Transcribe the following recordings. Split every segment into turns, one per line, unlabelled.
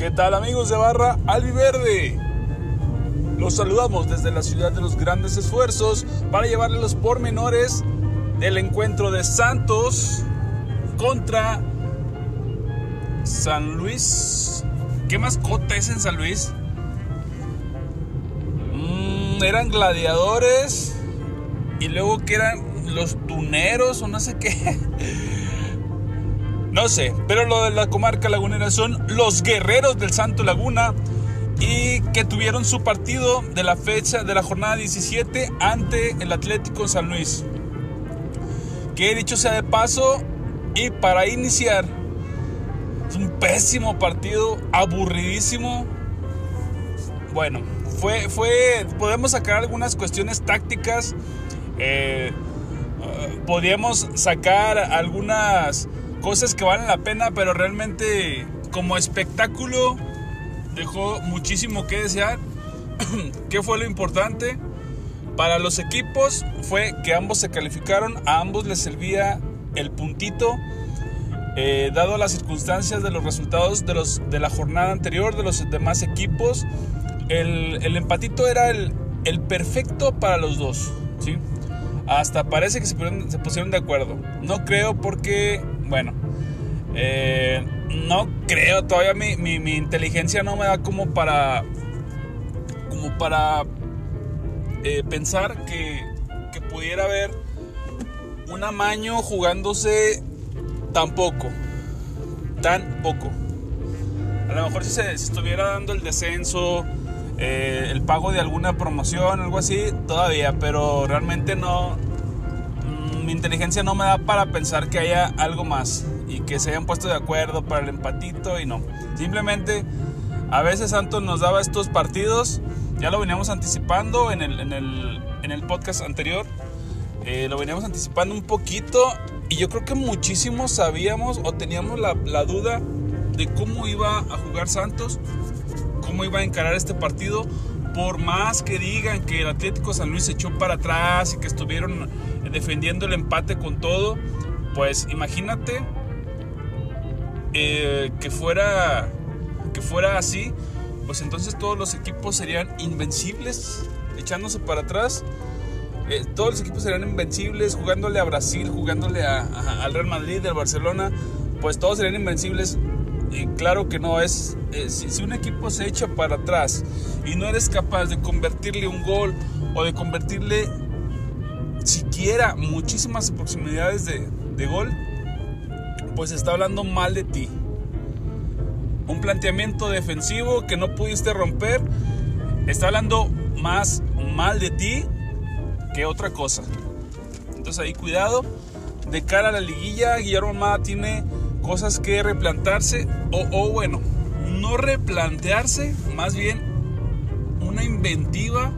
¿Qué tal amigos de Barra Albiverde? Los saludamos desde la ciudad de los grandes esfuerzos para llevarles los pormenores del encuentro de Santos contra San Luis. ¿Qué mascota es en San Luis? Mm, eran gladiadores y luego que eran los tuneros o no sé qué. No sé, pero lo de la comarca lagunera son los guerreros del Santo Laguna y que tuvieron su partido de la fecha de la jornada 17 ante el Atlético San Luis. Que dicho sea de paso, y para iniciar, es un pésimo partido, aburridísimo. Bueno, fue, fue, podemos sacar algunas cuestiones tácticas. Eh, podíamos sacar algunas cosas que valen la pena, pero realmente como espectáculo dejó muchísimo que desear. ¿Qué fue lo importante? Para los equipos fue que ambos se calificaron, a ambos les servía el puntito, eh, dado las circunstancias de los resultados de, los, de la jornada anterior, de los demás equipos, el, el empatito era el, el, perfecto para los dos, ¿sí? Hasta parece que se pusieron, se pusieron de acuerdo. No creo porque, bueno, eh, no creo, todavía mi, mi, inteligencia no me da como para, como para eh, pensar que, que pudiera haber un amaño jugándose tan poco, tan poco. A lo mejor si se, si estuviera dando el descenso, eh, el pago de alguna promoción, algo así, todavía, pero realmente no, mi inteligencia no me da para pensar que haya algo más y que se hayan puesto de acuerdo para el empatito y no. Simplemente a veces Santos nos daba estos partidos, ya lo veníamos anticipando en el, en el, en el podcast anterior, eh, lo veníamos anticipando un poquito y yo creo que muchísimos sabíamos o teníamos la, la duda de cómo iba a jugar Santos, cómo iba a encarar este partido. Por más que digan que el Atlético San Luis se echó para atrás y que estuvieron defendiendo el empate con todo, pues imagínate eh, que fuera que fuera así, pues entonces todos los equipos serían invencibles, echándose para atrás. Eh, todos los equipos serían invencibles, jugándole a Brasil, jugándole a, a, al Real Madrid, al Barcelona, pues todos serían invencibles. Y claro que no, es eh, si, si, un equipo se echa para atrás y no eres capaz de convertirle un gol o de convertirle siquiera muchísimas proximidades de, de gol, pues está hablando mal de ti. Un planteamiento defensivo que no pudiste romper, está hablando más mal de ti que otra cosa. Entonces ahí cuidado. De cara a la liguilla, Guillermo Almada tiene cosas que replantarse o, o bueno, no replantearse, más bien una inventiva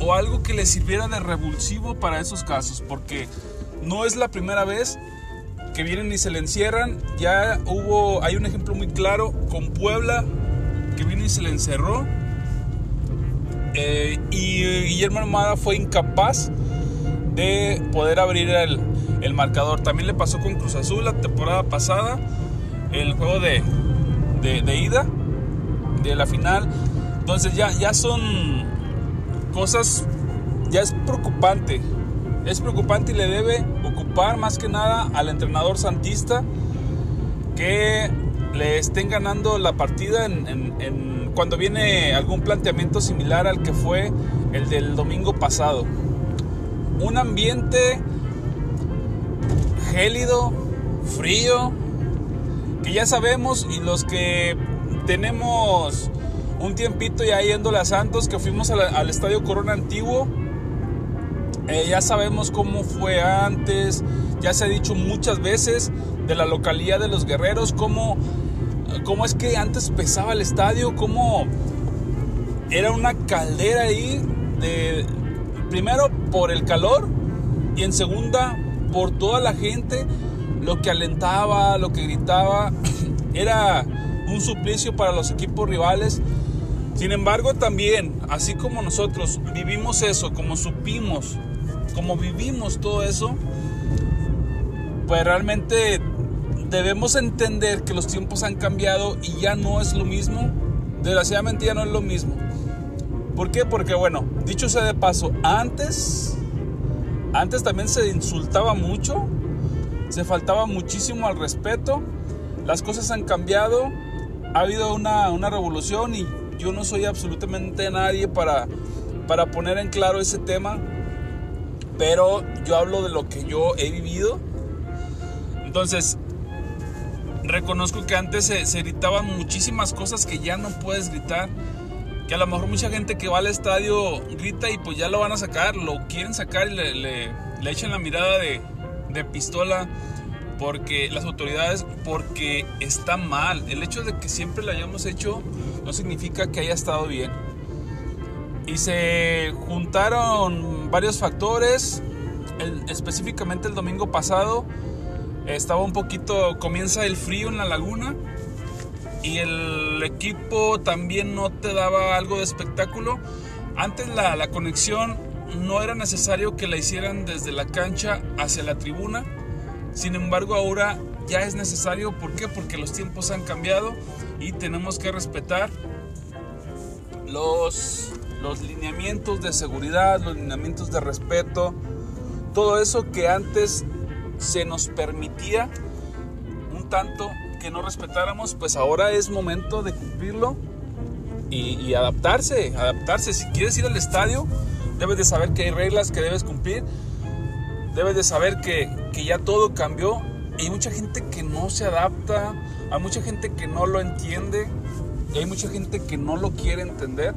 o algo que le sirviera de revulsivo para esos casos, porque no es la primera vez que vienen y se le encierran. Ya hubo, hay un ejemplo muy claro con Puebla, que vino y se le encerró. Eh, y Guillermo Almada fue incapaz de poder abrir el, el, marcador. También le pasó con Cruz Azul la temporada pasada, el juego de, de ida, de la final. Entonces ya, ya son cosas, ya es preocupante. Es preocupante y le debe ocupar más que nada al entrenador santista que le estén ganando la partida en, cuando viene algún planteamiento similar al que fue el del domingo pasado. Un ambiente gélido, frío, que ya sabemos y los que tenemos un tiempito ya yéndole a Santos, que fuimos al, Estadio Corona Antiguo, eh, ya sabemos cómo fue antes, ya se ha dicho muchas veces de la localidad de los guerreros, cómo, cómo es que antes pesaba el estadio, cómo era una caldera ahí, de, primero por el calor y en segunda por toda la gente, lo que alentaba, lo que gritaba, era un suplicio para los equipos rivales. Sin embargo, también, así como nosotros vivimos eso, como supimos como vivimos todo eso, pues realmente debemos entender que los tiempos han cambiado y ya no es lo mismo. Desgraciadamente ya no es lo mismo. ¿Por qué? Porque bueno, dicho sea de paso, antes, antes también se insultaba mucho, se faltaba muchísimo al respeto, las cosas han cambiado, ha habido una, una revolución y yo no soy absolutamente nadie para, para poner en claro ese tema, pero yo hablo de lo que yo he vivido. Entonces, reconozco que antes se, gritaban muchísimas cosas que ya no puedes gritar. Que a lo mejor mucha gente que va al estadio grita y pues ya lo van a sacar, lo quieren sacar y le, le, le echan la mirada de, de pistola porque las autoridades, porque está mal. El hecho de que siempre lo hayamos hecho no significa que haya estado bien. Y se juntaron varios factores, específicamente el domingo pasado estaba un poquito, comienza el frío en la laguna y el equipo también no te daba algo de espectáculo. Antes la, la conexión no era necesario que la hicieran desde la cancha hacia la tribuna. Sin embargo, ahora ya es necesario. ¿Por qué? Porque los tiempos han cambiado y tenemos que respetar los, los lineamientos de seguridad, los lineamientos de respeto, todo eso que antes se nos permitía un tanto que no respetáramos, pues ahora es momento de cumplirlo y, adaptarse, adaptarse. Si quieres ir al estadio, debes de saber que hay reglas que debes cumplir, debes de saber que, que ya todo cambió y hay mucha gente que no se adapta, hay mucha gente que no lo entiende y hay mucha gente que no lo quiere entender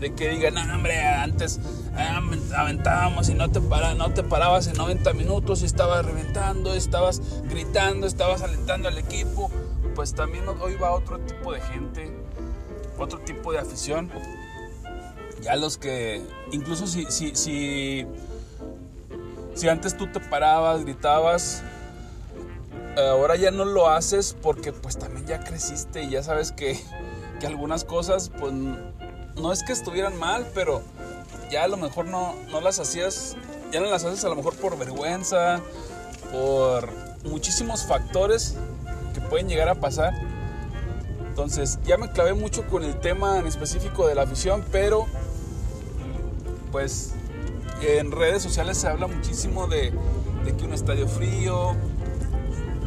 de que digan, no, hombre, antes ah, aventábamos y no te, no te parabas en 90 minutos y estabas reventando, estabas gritando, estabas alentando al equipo. Pues también hoy va otro tipo de gente, otro tipo de afición. Ya los que, incluso si, si, si, si antes tú te parabas, gritabas, ahora ya no lo haces porque pues también ya creciste y ya sabes que, que algunas cosas pues no es que estuvieran mal, pero ya a lo mejor no, no las hacías, ya no las haces a lo mejor por vergüenza, por muchísimos factores que pueden llegar a pasar. Entonces ya me clavé mucho con el tema en específico de la afición, pero pues en redes sociales se habla muchísimo de, que un estadio frío,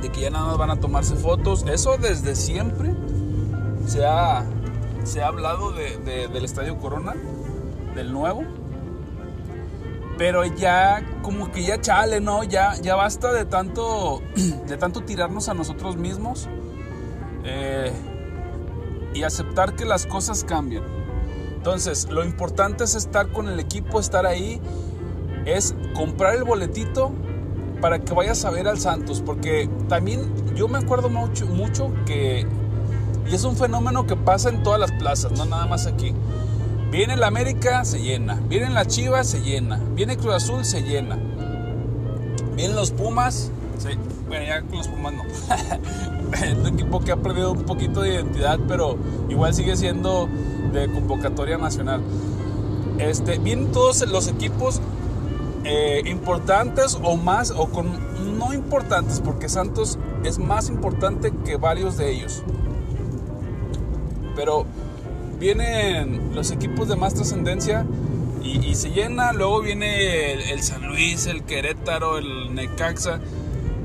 de que ya nada más van a tomarse fotos. Eso desde siempre se ha, se ha hablado del Estadio Corona, del nuevo. Pero ya, como que ya chale, ¿no? Ya, ya basta de tanto, de tanto tirarnos a nosotros mismos eh, y aceptar que las cosas cambian. Entonces, lo importante es estar con el equipo, estar ahí, es comprar el boletito para que vayas a ver al Santos, porque también yo me acuerdo mucho, mucho que y es un fenómeno que pasa en todas las plazas, no nada más aquí. Viene la América, se llena. Viene la Chivas, se llena. Viene Cruz Azul, se llena. Vienen los Pumas. bueno, ya con los Pumas no. es un equipo que ha perdido un poquito de identidad, pero igual sigue siendo de convocatoria nacional. Este, vienen todos los equipos eh, importantes o más, o con no importantes, porque Santos es más importante que varios de ellos. Pero vienen los equipos de más trascendencia y, se llena. Luego viene el, San Luis, el Querétaro, el Necaxa.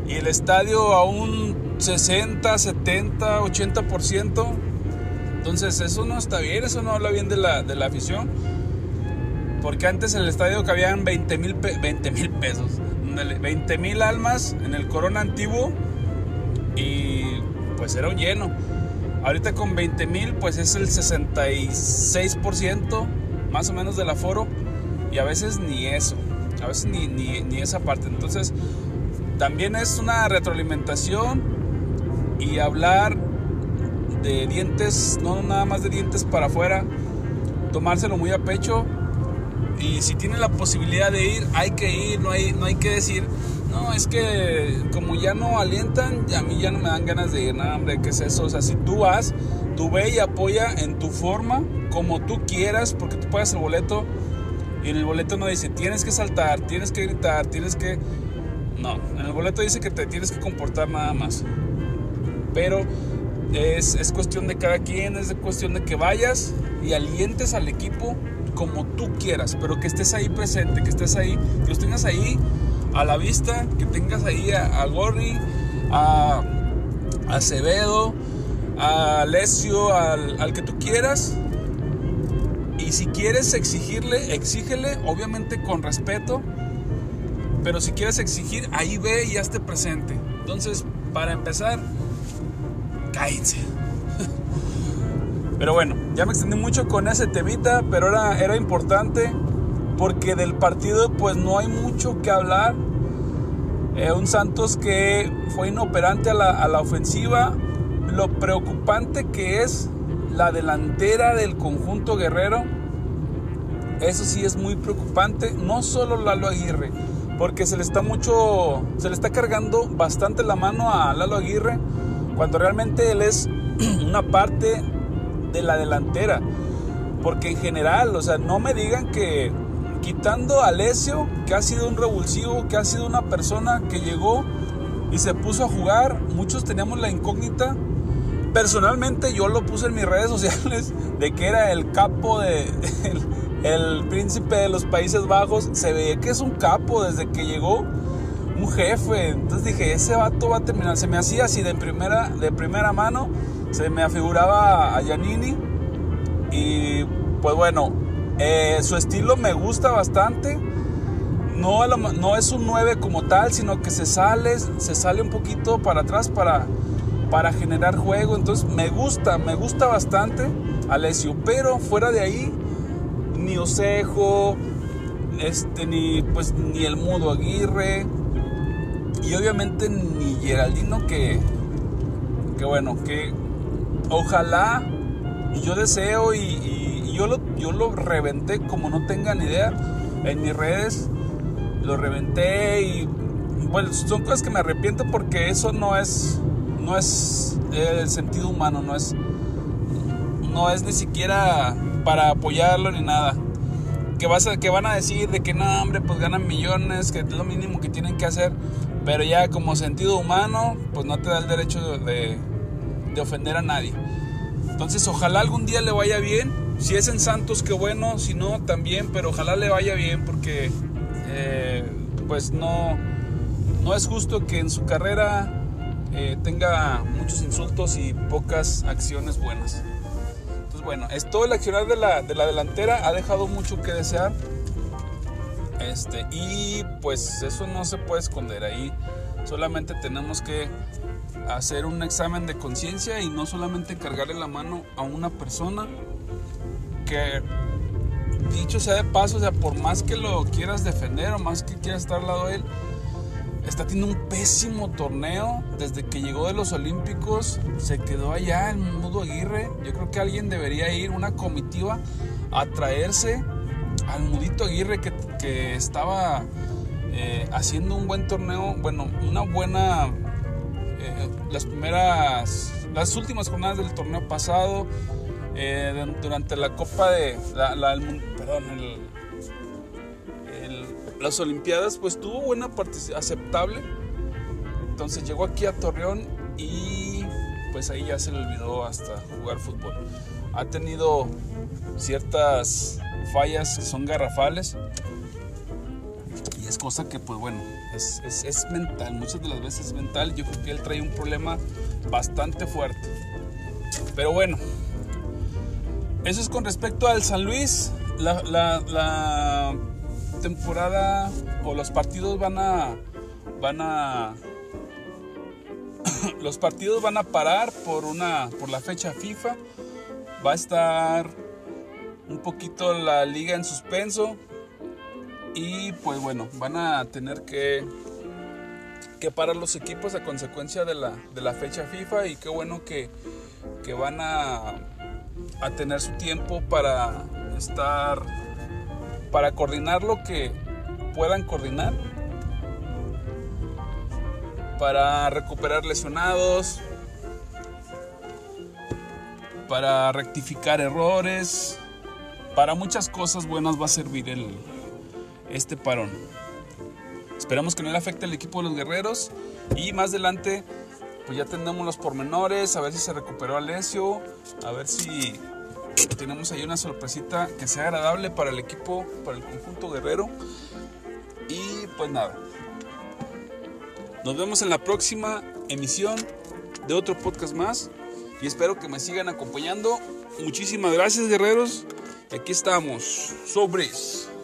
Y el estadio a un 60, 70, 80%. Entonces eso no está bien, eso no habla bien de la, de la afición. Porque antes en el estadio cabían 20 mil 20 pesos. 20 mil almas en el Corona antiguo. Y pues era un lleno. Ahorita con 20 mil, pues es el 66% más o menos del aforo. Y a veces ni eso. A veces ni, ni, esa parte. Entonces, también es una retroalimentación y hablar de dientes, no nada más de dientes para afuera, tomárselo muy a pecho. Y si tiene la posibilidad de ir, hay que ir, no hay, no hay que decir, no, es que como ya no alientan, a mí ya no me dan ganas de ir. Nada, hombre, ¿qué es eso? O sea, si tú vas, tú ve y apoya en tu forma, como tú quieras, porque tú pagas el boleto y en el boleto no dice tienes que saltar, tienes que gritar, tienes que. No, en el boleto dice que te tienes que comportar nada más. Pero es, es cuestión de cada quien, es cuestión de que vayas y alientes al equipo como tú quieras, pero que estés ahí presente, que estés ahí, que los tengas ahí a la vista, que tengas ahí a, Gorri, a, Acevedo, a Alessio, al, al que tú quieras. Y si quieres exigirle, exígele, obviamente con respeto. Pero si quieres exigir, ahí ve y hazte presente. Entonces, para empezar, cállense. Pero bueno, ya me extendí mucho con ese temita, pero era, era importante porque del partido pues no hay mucho que hablar. Eh, un Santos que fue inoperante a la, a la ofensiva. Lo preocupante que es la delantera del conjunto guerrero. Eso sí es muy preocupante. No solo Lalo Aguirre, porque se le está mucho, se le está cargando bastante la mano a Lalo Aguirre, cuando realmente él es una parte de la delantera. Porque en general, o sea, no me digan que quitando a Alessio, que ha sido un revulsivo, que ha sido una persona que llegó y se puso a jugar, muchos teníamos la incógnita. Personalmente yo lo puse en mis redes sociales de que era el capo de el, el príncipe de los Países Bajos. Se ve que es un capo desde que llegó, un jefe. Entonces dije, ese vato va a terminar. Se me hacía así de primera, de primera mano se me afiguraba a Giannini y pues bueno, eh, su estilo me gusta bastante. No, no, es un 9 como tal, sino que se sale, se sale un poquito para atrás para, para generar juego. Entonces me gusta, me gusta bastante Alessio. Pero fuera de ahí, ni Osejo, este, ni, pues, ni el Mudo Aguirre. Y obviamente ni Geraldino que, que bueno, que ojalá, y yo deseo, y, yo, lo, yo lo reventé como no tengan idea en mis redes, lo reventé y bueno, son cosas que me arrepiento porque eso no es, no es el sentido humano, no es, no es ni siquiera para apoyarlo ni nada. Que, vas a, que van a decir de que no, hombre, pues ganan millones, que es lo mínimo que tienen que hacer, pero ya como sentido humano, pues no te da el derecho de, de de ofender a nadie. Entonces, ojalá algún día le vaya bien. Si es en Santos, qué bueno. Si no, también. Pero ojalá le vaya bien porque, eh, pues no, no es justo que en su carrera eh, tenga muchos insultos y pocas acciones buenas. Entonces, bueno, es todo el accionar de la, de la delantera ha dejado mucho que desear. Este, y pues eso no se puede esconder ahí. Solamente tenemos que hacer un examen de conciencia y no solamente cargarle la mano a una persona que dicho sea de paso, o sea, por más que lo quieras defender o más que quieras estar al lado de él, está teniendo un pésimo torneo desde que llegó de los Olímpicos, se quedó allá en Mudo Aguirre. Yo creo que alguien debería ir, una comitiva, a traerse al Mudito Aguirre que, estaba eh, haciendo un buen torneo, bueno, una buena eh, las primeras, las últimas jornadas del torneo pasado, eh, durante la Copa de, la, perdón, el, las Olimpiadas, pues tuvo buena participación, aceptable. Entonces llegó aquí a Torreón y pues ahí ya se le olvidó hasta jugar fútbol. Ha tenido ciertas fallas que son garrafales. Y es cosa que pues bueno es, es, es, mental muchas de las veces es mental. Yo creo que él trae un problema bastante fuerte. Pero bueno eso es con respecto al San Luis. La, la, la temporada o los partidos van a van a los partidos van a parar por una por la fecha FIFA. Va a estar un poquito la liga en suspenso. Y pues bueno, van a tener que, que parar los equipos a consecuencia de la, de la fecha FIFA. Y qué bueno que, que van a, a tener su tiempo para estar, para coordinar lo que puedan coordinar, para recuperar lesionados, para rectificar errores, para muchas cosas buenas va a servir el, este parón. Esperamos que no le afecte al equipo de los guerreros. Y más adelante, pues ya tendremos los pormenores, a ver si se recuperó Alessio, a ver si tenemos ahí una sorpresita que sea agradable para el equipo, para el conjunto guerrero. Y pues nada. Nos vemos en la próxima emisión de otro podcast más. Y espero que me sigan acompañando. Muchísimas gracias, guerreros. É Aqui estamos, sobre isso.